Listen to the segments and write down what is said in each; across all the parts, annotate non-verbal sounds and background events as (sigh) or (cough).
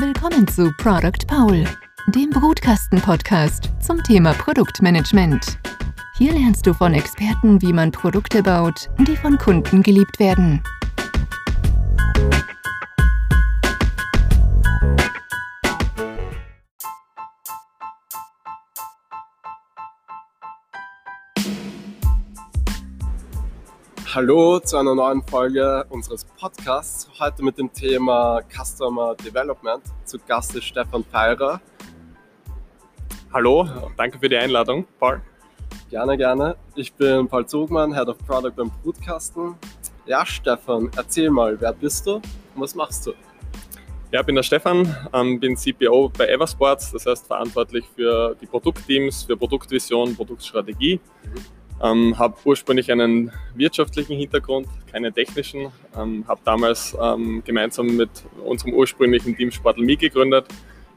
Willkommen zu Product Paul, dem Brutkasten-Podcast zum Thema Produktmanagement. Hier lernst du von Experten, wie man Produkte baut, die von Kunden geliebt werden. Hallo zu einer neuen Folge unseres Podcasts. Heute mit dem Thema Customer Development. Zu Gast ist Stefan Feirer. Hallo, danke für die Einladung, Paul. Gerne, gerne. Ich bin Paul Zugmann, Head of Product beim Brutkasten. Ja, Stefan, erzähl mal, wer bist du und was machst du? Ja, ich bin der Stefan, ähm, bin CPO bei Eversports, das heißt verantwortlich für die Produktteams, für Produktvision, Produktstrategie. Mhm ähm, habe ursprünglich einen wirtschaftlichen Hintergrund, keinen technischen. Ähm, habe damals ähm, gemeinsam mit unserem ursprünglichen Team Sportel gegründet.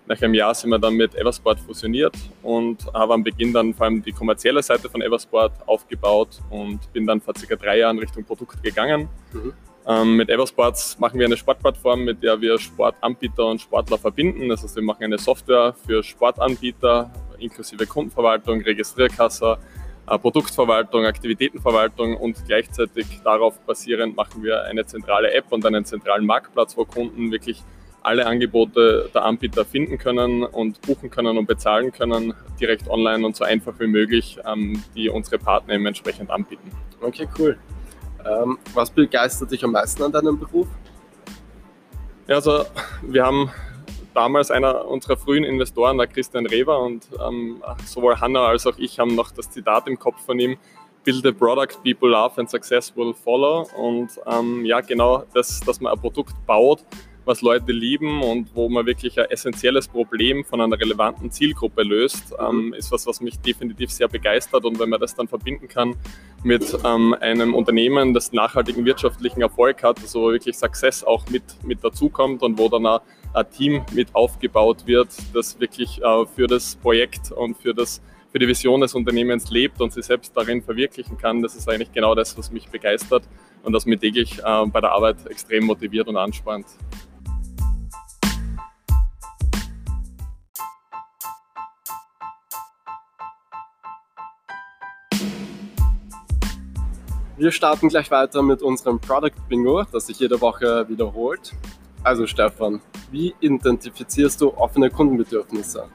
Nach einem Jahr sind wir dann mit Eversport fusioniert und habe am Beginn dann vor allem die kommerzielle Seite von Eversport aufgebaut und bin dann vor circa drei Jahren Richtung Produkt gegangen. Mhm. Ähm, mit Eversports machen wir eine Sportplattform, mit der wir Sportanbieter und Sportler verbinden. Das heißt, wir machen eine Software für Sportanbieter inklusive Kundenverwaltung, Registrierkasse, Produktverwaltung, Aktivitätenverwaltung und gleichzeitig darauf basierend machen wir eine zentrale App und einen zentralen Marktplatz, wo Kunden wirklich alle Angebote der Anbieter finden können und buchen können und bezahlen können, direkt online und so einfach wie möglich, ähm, die unsere Partner eben entsprechend anbieten. Okay, cool. Ähm, was begeistert dich am meisten an deinem Beruf? Ja, also wir haben damals einer unserer frühen Investoren, der Christian Reber, und ähm, sowohl Hanna als auch ich haben noch das Zitat im Kopf von ihm, Build a product people love and success will follow. Und ähm, ja, genau das, dass man ein Produkt baut, was Leute lieben und wo man wirklich ein essentielles Problem von einer relevanten Zielgruppe löst, ähm, ist was, was mich definitiv sehr begeistert. Und wenn man das dann verbinden kann mit ähm, einem Unternehmen, das nachhaltigen wirtschaftlichen Erfolg hat, also wirklich Success auch mit, mit dazukommt und wo dann ein, ein Team mit aufgebaut wird, das wirklich äh, für das Projekt und für das für die Vision des Unternehmens lebt und sich selbst darin verwirklichen kann, das ist eigentlich genau das, was mich begeistert und das mich täglich äh, bei der Arbeit extrem motiviert und anspannt. Wir starten gleich weiter mit unserem Product Bingo, das sich jede Woche wiederholt. Also Stefan, wie identifizierst du offene Kundenbedürfnisse?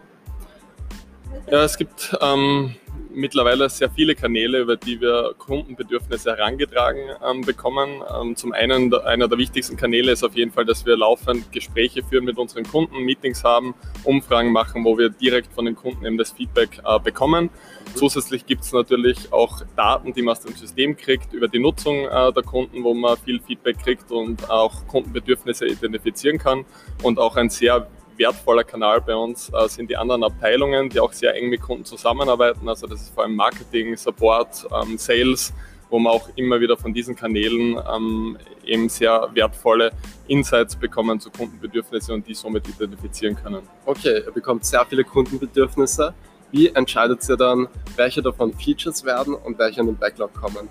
Ja, es gibt ähm, mittlerweile sehr viele Kanäle, über die wir Kundenbedürfnisse herangetragen ähm, bekommen. Ähm, zum einen, einer der wichtigsten Kanäle ist auf jeden Fall, dass wir laufend Gespräche führen mit unseren Kunden, Meetings haben, Umfragen machen, wo wir direkt von den Kunden eben das Feedback äh, bekommen. Zusätzlich gibt es natürlich auch Daten, die man aus dem System kriegt, über die Nutzung äh, der Kunden, wo man viel Feedback kriegt und auch Kundenbedürfnisse identifizieren kann und auch ein sehr wertvoller Kanal bei uns äh, sind die anderen Abteilungen, die auch sehr eng mit Kunden zusammenarbeiten. Also das ist vor allem Marketing, Support, ähm, Sales, wo man auch immer wieder von diesen Kanälen ähm, eben sehr wertvolle Insights bekommen zu Kundenbedürfnissen und die somit identifizieren können. Okay, ihr bekommt sehr viele Kundenbedürfnisse. Wie entscheidet ihr dann, welche davon Features werden und welche in den Backlog kommen?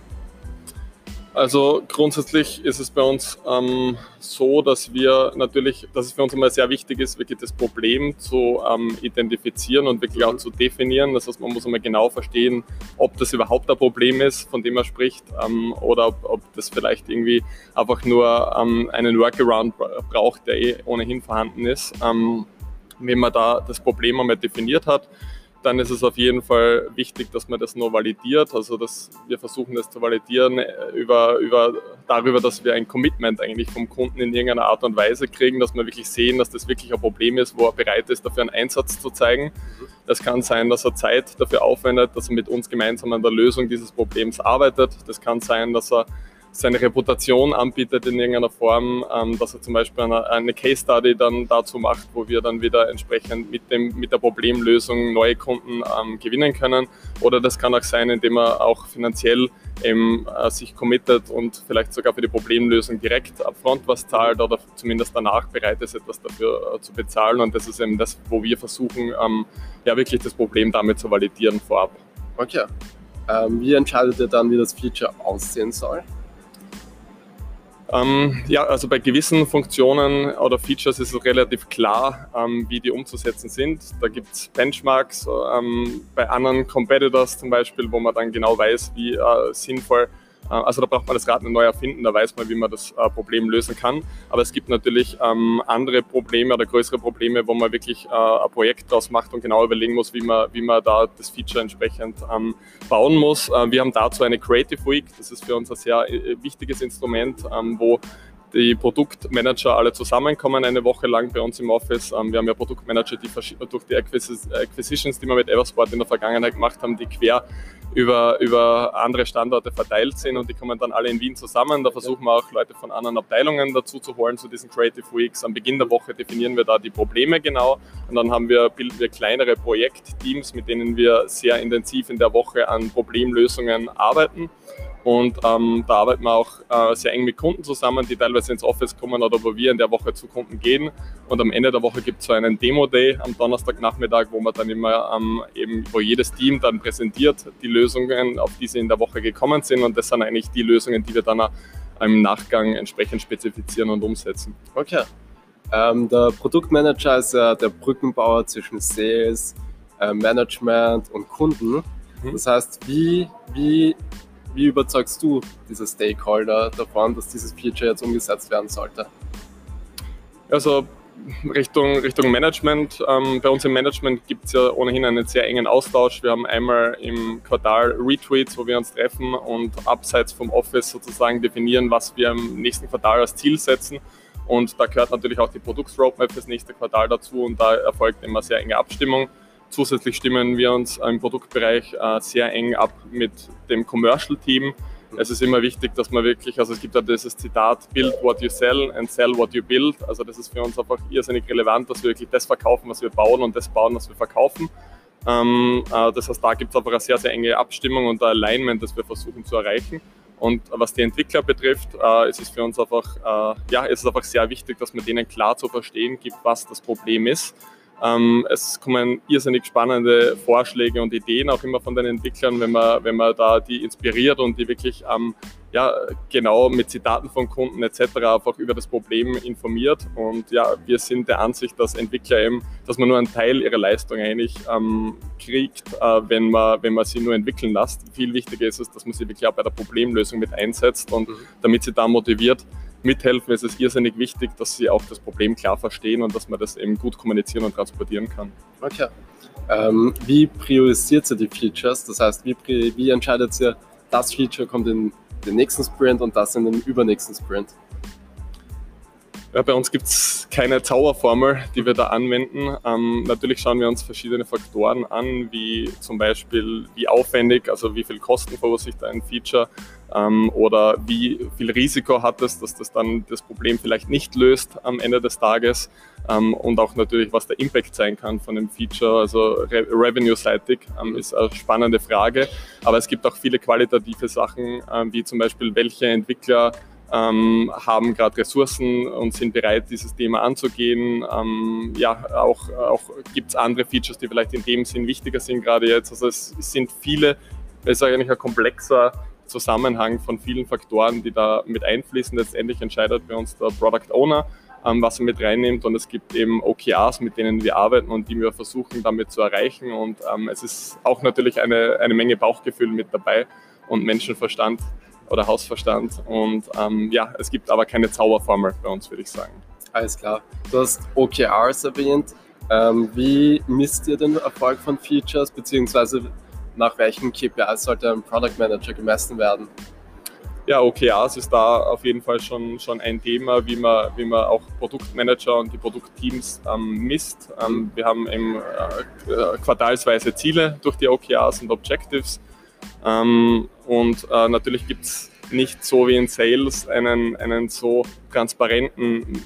Also grundsätzlich ist es bei uns ähm, so, dass wir natürlich, dass es für uns immer sehr wichtig ist, wirklich das Problem zu ähm, identifizieren und wirklich auch zu definieren. Das heißt, man muss immer genau verstehen, ob das überhaupt ein Problem ist, von dem er spricht, ähm, oder ob, ob, das vielleicht irgendwie einfach nur ähm, einen Workaround braucht, der eh ohnehin vorhanden ist. Ähm, wenn man da das Problem einmal definiert hat, dann ist es auf jeden Fall wichtig, dass man das nur validiert. Also dass wir versuchen das zu validieren äh, über, über, darüber, dass wir ein Commitment eigentlich vom Kunden in irgendeiner Art und Weise kriegen, dass wir wirklich sehen, dass das wirklich ein Problem ist, wo er bereit ist, dafür einen Einsatz zu zeigen. Das kann sein, dass er Zeit dafür aufwendet, dass er mit uns gemeinsam an der Lösung dieses Problems arbeitet. Das kann sein, dass er seine Reputation anbietet in irgendeiner Form, ähm, dass er zum Beispiel eine, eine, Case Study dann dazu macht, wo wir dann wieder entsprechend mit, dem, mit der Problemlösung neue Kunden ähm, gewinnen können. Oder das kann auch sein, indem er auch finanziell eben, äh, sich committet und vielleicht sogar für die Problemlösung direkt upfront was zahlt oder zumindest danach bereit ist, etwas dafür äh, zu bezahlen. Und das ist eben das, wo wir versuchen, ähm, ja wirklich das Problem damit zu validieren vorab. Okay. Ähm, wie entscheidet ihr dann, wie das Feature aussehen soll? Ähm, ja, also bei gewissen Funktionen oder Features ist es relativ klar, ähm, wie die umzusetzen sind. Da gibt es Benchmarks ähm, bei anderen Competitors zum Beispiel, wo man dann genau weiß, wie äh, sinnvoll also da braucht man das Rad nicht neu erfinden, da weiß man, wie man das äh, Problem lösen kann. Aber es gibt natürlich ähm, andere Probleme oder größere Probleme, wo man wirklich äh, ein Projekt daraus macht und genau überlegen muss, wie man, wie man da das Feature entsprechend ähm, bauen muss. wir haben dazu eine Creative Week, das ist für uns ein sehr wichtiges Instrument, ähm, wo die Produktmanager alle zusammenkommen eine Woche lang bei uns im Office. Ähm, wir haben ja Produktmanager, die durch die Acquisitions, die wir mit Eversport in der Vergangenheit gemacht haben, die quer über, über andere Standorte verteilt sind und die kommen dann alle in Wien zusammen. Da versuchen wir auch Leute von anderen Abteilungen dazu zu holen zu diesen Creative Weeks. Am Beginn der Woche definieren wir da die Probleme genau und dann haben wir, bilden wir kleinere Projektteams, mit denen wir sehr intensiv in der Woche an Problemlösungen arbeiten. Und ähm, da arbeiten wir auch äh, sehr eng mit Kunden zusammen, die teilweise ins Office kommen oder wo wir in der Woche zu Kunden gehen. Und am Ende der Woche gibt es so einen Demo-Day am Donnerstagnachmittag, wo man dann immer ähm, eben, wo jedes Team dann präsentiert die Lösungen, auf die sie in der Woche gekommen sind. Und das sind eigentlich die Lösungen, die wir dann im Nachgang entsprechend spezifizieren und umsetzen. Okay. Ähm, der Produktmanager ist ja der Brückenbauer zwischen Sales, äh, Management und Kunden. Mhm. Das heißt, wie, wie wie überzeugst du diese Stakeholder davon, dass dieses Feature jetzt umgesetzt werden sollte? Also Richtung, Richtung Management. Ähm, bei uns im Management gibt es ja ohnehin einen sehr engen Austausch. Wir haben einmal im Quartal Retweets, wo wir uns treffen und abseits vom Office sozusagen definieren, was wir im nächsten Quartal als Ziel setzen. Und da gehört natürlich auch die Produktsroadmap fürs nächste Quartal dazu und da erfolgt immer sehr enge Abstimmung. Zusätzlich stimmen wir uns im Produktbereich äh, sehr eng ab mit dem Commercial-Team. Es ist immer wichtig, dass man wirklich, also es gibt ja dieses Zitat, build what you sell and sell what you build. Also das ist für uns einfach irrsinnig relevant, dass wir wirklich das verkaufen, was wir bauen und das bauen, was wir verkaufen. Ähm, äh, das heißt, da gibt es einfach eine sehr, sehr enge Abstimmung und ein Alignment, das wir versuchen zu erreichen. Und was die Entwickler betrifft, äh, ist es für uns einfach, äh, ja, ist es einfach sehr wichtig, dass man denen klar zu verstehen gibt, was das Problem ist es kommen irrsinnig spannende Vorschläge und Ideen auch immer von den Entwicklern, wenn man, wenn man da die inspiriert und die wirklich ähm, ja, genau mit Zitaten von Kunden etc. einfach über das Problem informiert. Und ja, wir sind der Ansicht, dass Entwickler eben, dass man nur einen Teil ihrer Leistung eigentlich ähm, kriegt, äh, wenn, man, wenn man sie nur entwickeln lässt. Viel wichtiger ist es, dass man sie wirklich auch bei der Problemlösung mit einsetzt und mhm. damit sie da motiviert mithelfen, ist es irrsinnig wichtig, dass sie auch das Problem klar verstehen und dass man das eben gut kommunizieren und transportieren kann. Okay. Ähm, wie priorisiert ihr die Features? Das heißt, wie, wie entscheidet ihr, das Feature kommt in den nächsten Sprint und das in den übernächsten Sprint? Ja, bei uns gibt es keine Zauberformel, die wir da anwenden. Ähm, natürlich schauen wir uns verschiedene Faktoren an, wie zum Beispiel wie aufwendig, also wie viel Kosten verursacht ein Feature ähm, oder wie viel Risiko hat es, dass das dann das Problem vielleicht nicht löst am Ende des Tages ähm, und auch natürlich, was der Impact sein kann von dem Feature, also re revenue-seitig, ähm, ist eine spannende Frage. Aber es gibt auch viele qualitative Sachen, ähm, wie zum Beispiel, welche Entwickler ähm, haben gerade Ressourcen und sind bereit, dieses Thema anzugehen. Ähm, ja, auch, auch gibt es andere Features, die vielleicht in dem Sinn wichtiger sind gerade jetzt. Also es sind viele, es ist eigentlich ein komplexer Zusammenhang von vielen Faktoren, die da mit einfließen. Letztendlich entscheidet bei uns der Product Owner, ähm, was er mit reinnimmt und es gibt eben OKRs, mit denen wir arbeiten und die wir versuchen damit zu erreichen und ähm, es ist auch natürlich eine, eine Menge Bauchgefühl mit dabei und Menschenverstand oder Hausverstand. Und ähm, ja, es gibt aber keine Zauberformel bei uns, würde ich sagen. Alles klar. Du hast OKRs erwähnt. Ähm, wie misst ihr den Erfolg von Features, beziehungsweise nach welchen KPIs sollte ein Product Manager gemessen werden? Ja, OKRs ist da auf jeden Fall schon, schon ein Thema, wie man, wie man auch Produktmanager und die Produktteams ähm, misst. Ähm, wir haben eben äh, quartalsweise Ziele durch die OKRs und Objectives ähm, und äh, natürlich gibt es nicht so wie in Sales einen, einen so transparenten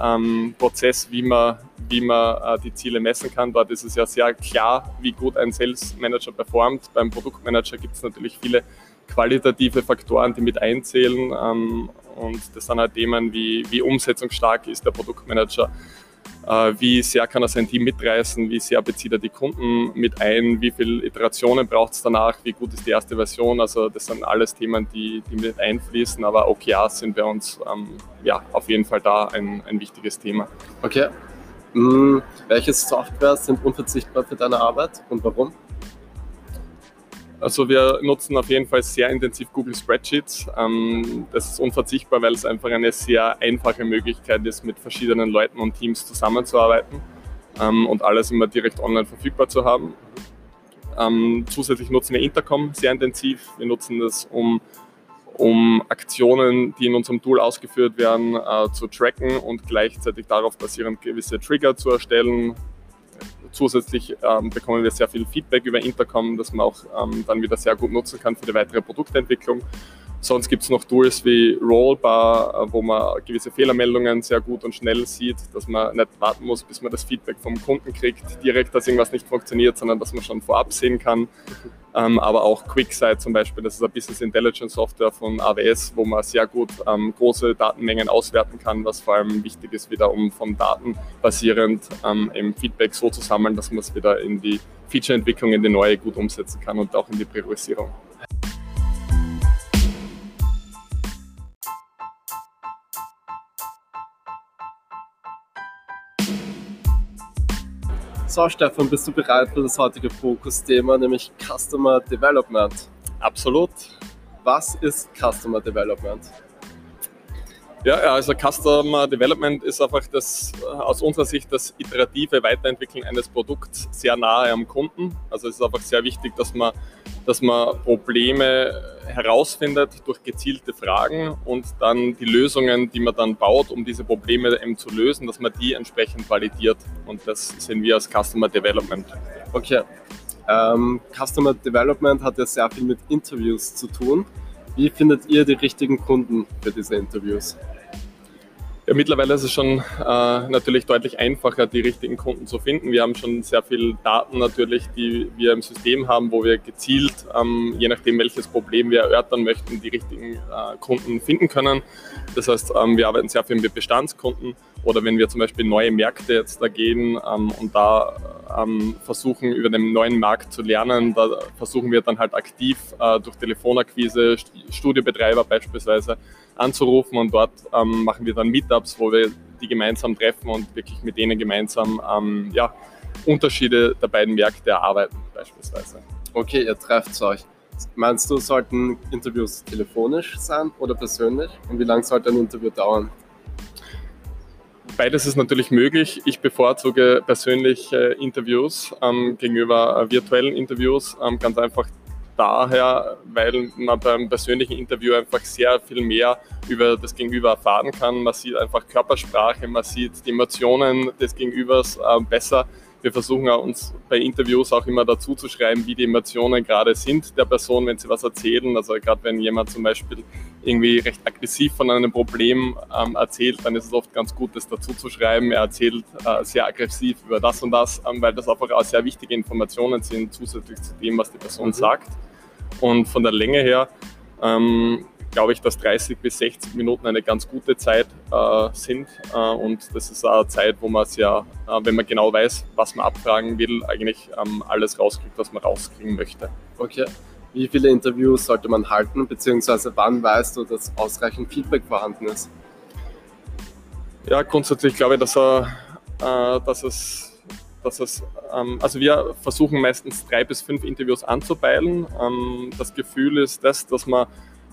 ähm, Prozess, wie man, wie man äh, die Ziele messen kann. Dort ist es ja sehr klar, wie gut ein Sales Manager performt. Beim Produktmanager gibt es natürlich viele qualitative Faktoren, die mit einzählen. Ähm, und das sind halt Themen wie, wie umsetzungsstark ist der Produktmanager wie sehr kann er sein Team mitreißen, wie sehr bezieht er die Kunden mit ein, wie viele Iterationen braucht es danach, wie gut ist die erste Version. Also das sind alles Themen, die, die mit einfließen, aber OKRs sind bei uns ähm, ja, auf jeden Fall da ein, ein wichtiges Thema. Okay. Hm, welche Softwares sind unverzichtbar für deine Arbeit und warum? Also wir nutzen auf jeden Fall sehr intensiv Google Spreadsheets. Ähm, das ist unverzichtbar, weil es einfach eine sehr einfache Möglichkeit ist, mit verschiedenen Leuten und Teams zusammenzuarbeiten ähm, und alles immer direkt online verfügbar zu haben. Ähm, zusätzlich nutzen wir Intercom sehr intensiv. Wir nutzen das, um, um Aktionen, die in unserem Tool ausgeführt werden, äh, zu tracken und gleichzeitig darauf basierend gewisse Trigger zu erstellen, Zusätzlich ähm, bekommen wir sehr viel Feedback über Intercom, das man auch ähm, dann wieder sehr gut nutzen kann für die weitere Produktentwicklung. Sonst gibt es noch Tools wie Rollbar, äh, wo man gewisse Fehlermeldungen sehr gut und schnell sieht, dass man nicht warten muss, bis man das Feedback vom Kunden kriegt, direkt, dass irgendwas nicht funktioniert, sondern dass man schon vorab sehen kann. Ähm, aber auch QuickSight zum Beispiel, das ist eine Business Intelligence Software von AWS, wo man sehr gut ähm, große Datenmengen auswerten kann, was vor allem wichtig ist, wieder um von Daten basierend ähm, eben Feedback so zu sammeln, dass man es wieder in die Feature-Entwicklung, in die neue gut umsetzen kann und auch in die Priorisierung. So, Stefan, bist du bereit für das heutige Fokusthema, nämlich Customer Development? Absolut. Was ist Customer Development? Ja, also Customer Development ist einfach das, aus unserer Sicht das iterative Weiterentwickeln eines Produkts sehr nahe am Kunden. Also es ist einfach sehr wichtig, dass man, dass man Probleme herausfindet durch gezielte Fragen und dann die Lösungen, die man dann baut, um diese Probleme eben zu lösen, dass man die entsprechend validiert. Und das sehen wir als Customer Development. Okay. Ähm, Customer Development hat ja sehr viel mit Interviews zu tun. Wie findet ihr die richtigen Kunden für diese Interviews? Ja, mittlerweile ist es schon äh, natürlich deutlich einfacher, die richtigen Kunden zu finden. Wir haben schon sehr viel Daten natürlich, die wir im System haben, wo wir gezielt, ähm, je nachdem welches Problem wir erörtern möchten, die richtigen äh, Kunden finden können. Das heißt, ähm, wir arbeiten sehr viel mit Bestandskunden oder wenn wir zum Beispiel neue Märkte jetzt da gehen ähm, und da ähm, versuchen, über den neuen Markt zu lernen, da versuchen wir dann halt aktiv äh, durch Telefonakquise, Studiobetreiber beispielsweise anzurufen und dort ähm, machen wir dann Meetups, wo wir die gemeinsam treffen und wirklich mit denen gemeinsam ähm, ja, Unterschiede der beiden Märkte erarbeiten beispielsweise. Okay, ihr trefft euch. Meinst du, sollten Interviews telefonisch sein oder persönlich? Und wie lange sollte ein Interview dauern? Beides ist natürlich möglich. Ich bevorzuge persönliche Interviews ähm, gegenüber äh, virtuellen Interviews, ähm, ganz einfach daher, weil man beim persönlichen Interview einfach sehr viel mehr über das Gegenüber erfahren kann. Man sieht einfach Körpersprache, man sieht die Emotionen des Gegenübers äh, besser. Wir versuchen uns bei Interviews auch immer dazu zu schreiben, wie die Emotionen gerade sind der Person, wenn sie was erzählen. Also gerade wenn jemand zum Beispiel irgendwie recht aggressiv von einem Problem ähm, erzählt, dann ist es oft ganz gut, das dazu zu schreiben. Er erzählt äh, sehr aggressiv über das und das, ähm, weil das einfach auch sehr wichtige Informationen sind, zusätzlich zu dem, was die Person mhm. sagt. Und von der Länge her ähm, glaube ich, dass 30 bis 60 Minuten eine ganz gute Zeit äh, sind. Äh, und das ist eine Zeit, wo man es ja, äh, wenn man genau weiß, was man abfragen will, eigentlich ähm, alles rauskriegt, was man rauskriegen möchte. Okay. Wie viele Interviews sollte man halten, beziehungsweise wann weißt du, dass ausreichend Feedback vorhanden ist? Ja, grundsätzlich glaube ich, dass, äh, dass es dass es, ähm, also wir versuchen meistens drei bis fünf Interviews anzupeilen. Ähm, das Gefühl ist das, dass man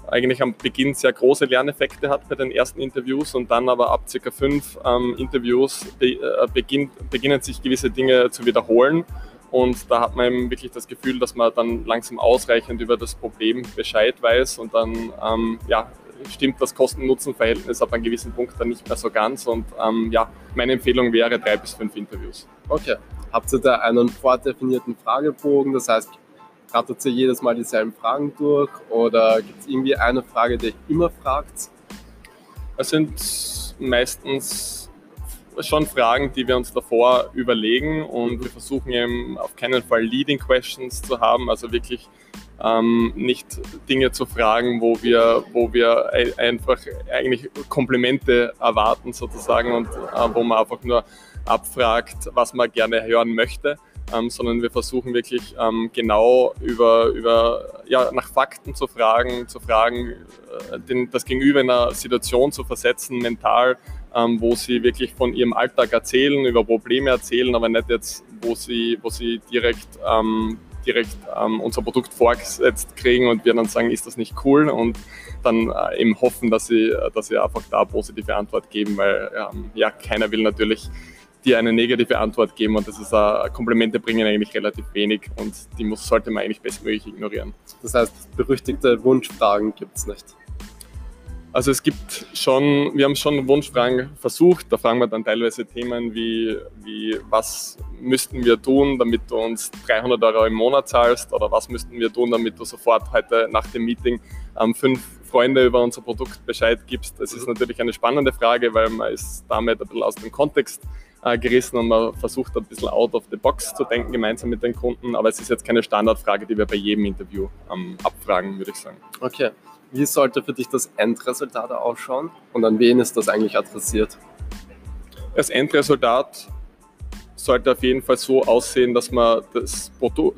eigentlich am Beginn sehr große Lerneffekte hat bei den ersten Interviews und dann aber ab circa fünf ähm, Interviews be äh, beginnt, beginnen sich gewisse Dinge zu wiederholen. Und da hat man eben wirklich das Gefühl, dass man dann langsam ausreichend über das Problem Bescheid weiß und dann ähm, ja, stimmt das Kosten-Nutzen-Verhältnis ab einem gewissen Punkt dann nicht mehr so ganz. Und ähm, ja, meine Empfehlung wäre drei bis fünf Interviews. Okay. Habt ihr da einen vordefinierten Fragebogen? Das heißt, rattet ihr jedes Mal dieselben Fragen durch oder gibt es irgendwie eine Frage, die ihr immer fragt? Es sind meistens schon Fragen, die wir uns davor überlegen und wir versuchen eben auf keinen Fall Leading Questions zu haben, also wirklich ähm, nicht Dinge zu fragen, wo wir, wo wir einfach eigentlich Komplimente erwarten sozusagen und äh, wo man einfach nur abfragt, was man gerne hören möchte. Ähm, sondern wir versuchen wirklich ähm, genau über, über ja, nach Fakten zu fragen, zu fragen, äh, den, das Gegenüber in einer Situation zu versetzen, mental, ähm, wo sie wirklich von ihrem Alltag erzählen, über Probleme erzählen, aber nicht jetzt, wo sie, wo sie direkt ähm, direkt ähm, unser Produkt vorgesetzt kriegen und wir dann sagen, ist das nicht cool und dann äh, eben hoffen, dass sie, dass sie einfach da positive Antwort geben, weil ähm, ja, keiner will natürlich dir eine negative Antwort geben und das ist uh, Komplimente bringen eigentlich relativ wenig und die muss, sollte man eigentlich bestmöglich ignorieren. Das heißt, berüchtigte Wunschfragen gibt es nicht. Also es gibt schon, wir haben schon Wunschfragen versucht. Da fragen wir dann teilweise Themen wie, wie was müssten wir tun, damit du uns 300 Euro im Monat zahlst oder was müssten wir tun, damit du sofort heute nach dem Meeting ähm, fünf Freunde über unser Produkt Bescheid gibst. Das ist natürlich eine spannende Frage, weil man ist damit ein bisschen aus dem Kontext äh, gerissen und man versucht ein bisschen out of the box zu denken gemeinsam mit den Kunden. Aber es ist jetzt keine Standardfrage, die wir bei jedem Interview ähm, abfragen, würde ich sagen. Okay. Wie sollte für dich das Endresultat ausschauen und an wen ist das eigentlich adressiert? Das Endresultat sollte auf jeden Fall so aussehen, dass man das,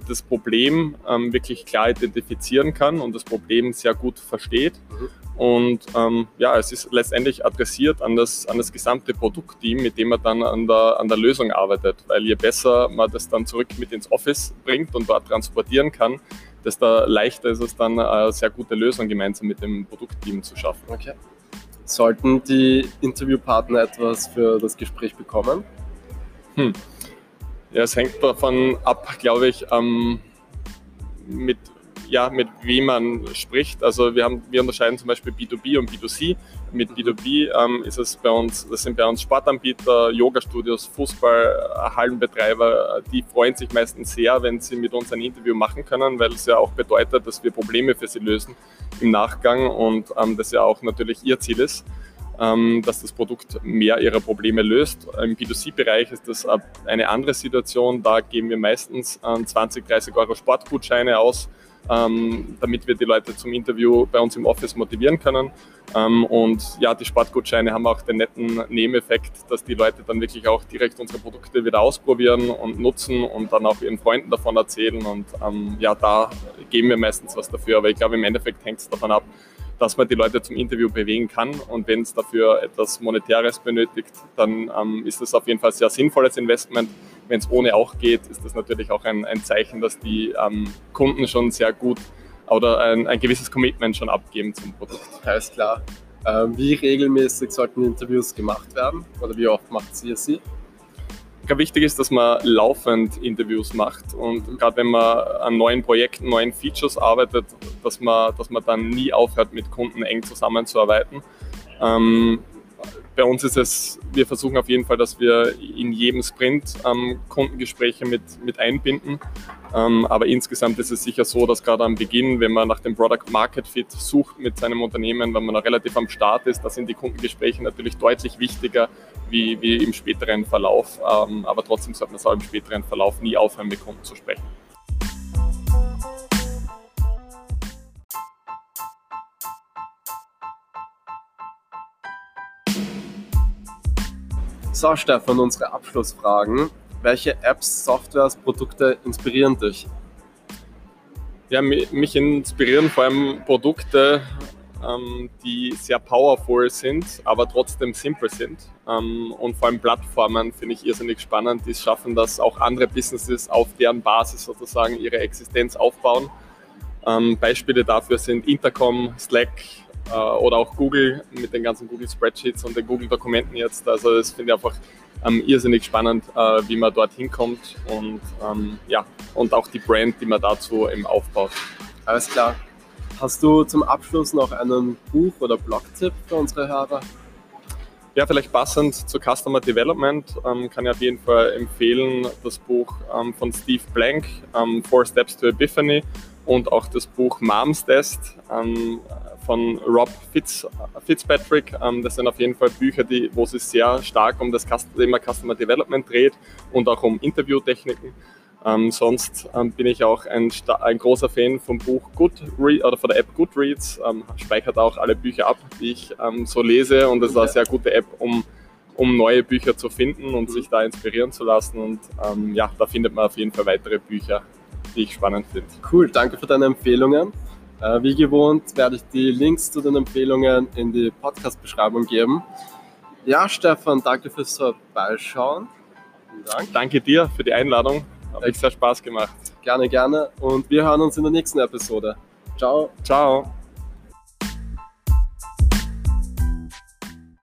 das Problem ähm, wirklich klar identifizieren kann und das Problem sehr gut versteht. Mhm. Und ähm, ja, es ist letztendlich adressiert an das, an das gesamte Produktteam, mit dem man dann an der, an der Lösung arbeitet. Weil je besser man das dann zurück mit ins Office bringt und dort transportieren kann, desto leichter ist es dann, eine sehr gute Lösung gemeinsam mit dem Produktteam zu schaffen. Okay. Sollten die Interviewpartner etwas für das Gespräch bekommen? Hm. Ja, es hängt davon ab, (laughs) glaube ich, ähm, mit ja, mit wem man spricht. Also wir, haben, wir unterscheiden zum Beispiel B2B und B2C. Mit B2B ähm, ist es bei uns, das sind bei uns Sportanbieter, Yoga-Studios, Fußball, Hallenbetreiber, die freuen sich meistens sehr, wenn sie mit uns ein Interview machen können, weil es ja auch bedeutet, dass wir Probleme für sie lösen im Nachgang und ähm, das ja auch natürlich ihr Ziel ist ähm, dass das Produkt mehr ihrer Probleme löst. Im B2C-Bereich ist das eine andere Situation. Da geben wir meistens 20, 30 Euro Sportgutscheine aus ähm, damit wir die Leute zum Interview bei uns im Office motivieren können. Ähm, und ja, die Sportgutscheine haben auch den netten Nebeneffekt, dass die Leute dann wirklich auch direkt unsere Produkte wieder ausprobieren und nutzen und dann auch ihren Freunden davon erzählen. Und ähm, ja, da geben wir meistens was dafür. Aber ich glaube, im Endeffekt hängt es davon ab, dass man die Leute zum Interview bewegen kann. Und wenn es dafür etwas Monetäres benötigt, dann ähm, ist das auf jeden Fall ein sehr sinnvolles Investment. Wenn es ohne auch geht, ist das natürlich auch ein, ein Zeichen, dass die ähm, Kunden schon sehr gut oder ein, ein, gewisses Commitment schon abgeben zum Produkt. Alles klar. Ähm, wie regelmäßig sollten Interviews gemacht werden oder wie oft macht sie? Ich glaube, wichtig ist, dass man laufend Interviews macht und gerade wenn man an neuen Projekten, neuen Features arbeitet, dass man, dass man dann nie aufhört, mit Kunden eng zusammenzuarbeiten. Ähm, bei uns ist es, wir versuchen auf jeden Fall, dass wir in jedem Sprint ähm, Kundengespräche mit, mit einbinden. Ähm, aber insgesamt ist es sicher so, dass gerade am Beginn, wenn man nach dem Product Market Fit sucht mit seinem Unternehmen, wenn man noch relativ am Start ist, da sind die Kundengespräche natürlich deutlich wichtiger wie, wie im späteren Verlauf. Ähm, aber trotzdem sollte man auch im späteren Verlauf nie aufhören, mit Kunden zu sprechen. So, Stefan, unsere Abschlussfragen. Welche Apps, Softwares, Produkte inspirieren dich? Ja, mich inspirieren vor allem Produkte, ähm, die sehr powerful sind, aber trotzdem simpel sind. Ähm, und vor allem Plattformen finde ich irrsinnig spannend, die es schaffen, dass auch andere Businesses auf deren Basis sozusagen ihre Existenz aufbauen. Ähm, Beispiele dafür sind Intercom, Slack, äh, oder auch Google mit den ganzen Google Spreadsheets und den Google Dokumenten jetzt. Also das finde ich einfach ähm, irrsinnig spannend, äh, wie man dort hinkommt und ähm, ja, und auch die Brand, die man dazu eben aufbaut. Alles klar. Hast du zum Abschluss noch einen Buch- oder Blog-Tipp für unsere Hörer? Ja, vielleicht passend zu Customer Development ähm, kann ich auf jeden Fall empfehlen das Buch ähm, von Steve Blank, ähm, Four Steps to Epiphany und auch das Buch Moms Test. Ähm, von Rob Fitz, Fitzpatrick. Ähm, das sind auf jeden Fall Bücher, die, wo es sehr stark um das Thema Customer Development dreht und auch um Interviewtechniken. Ähm, sonst ähm, bin ich auch ein, ein, großer Fan vom Buch Goodreads oder von der App Goodreads. Ähm, speichert auch alle Bücher ab, die ich ähm, so lese und es ist eine sehr gute App, um, um neue Bücher zu finden und sich da inspirieren zu lassen. Und ähm, ja, da findet man auf jeden Fall weitere Bücher, die ich spannend finde. Cool, danke für deine Empfehlungen. Äh, wie gewohnt werde ich die Links zu den Empfehlungen in die Podcast-Beschreibung geben. Ja, Stefan, danke fürs Vorbeischauen. Dank. Danke dir für die Einladung. Hat echt sehr Spaß gemacht. Gerne, gerne. Und wir hören uns in der nächsten Episode. Ciao. Ciao.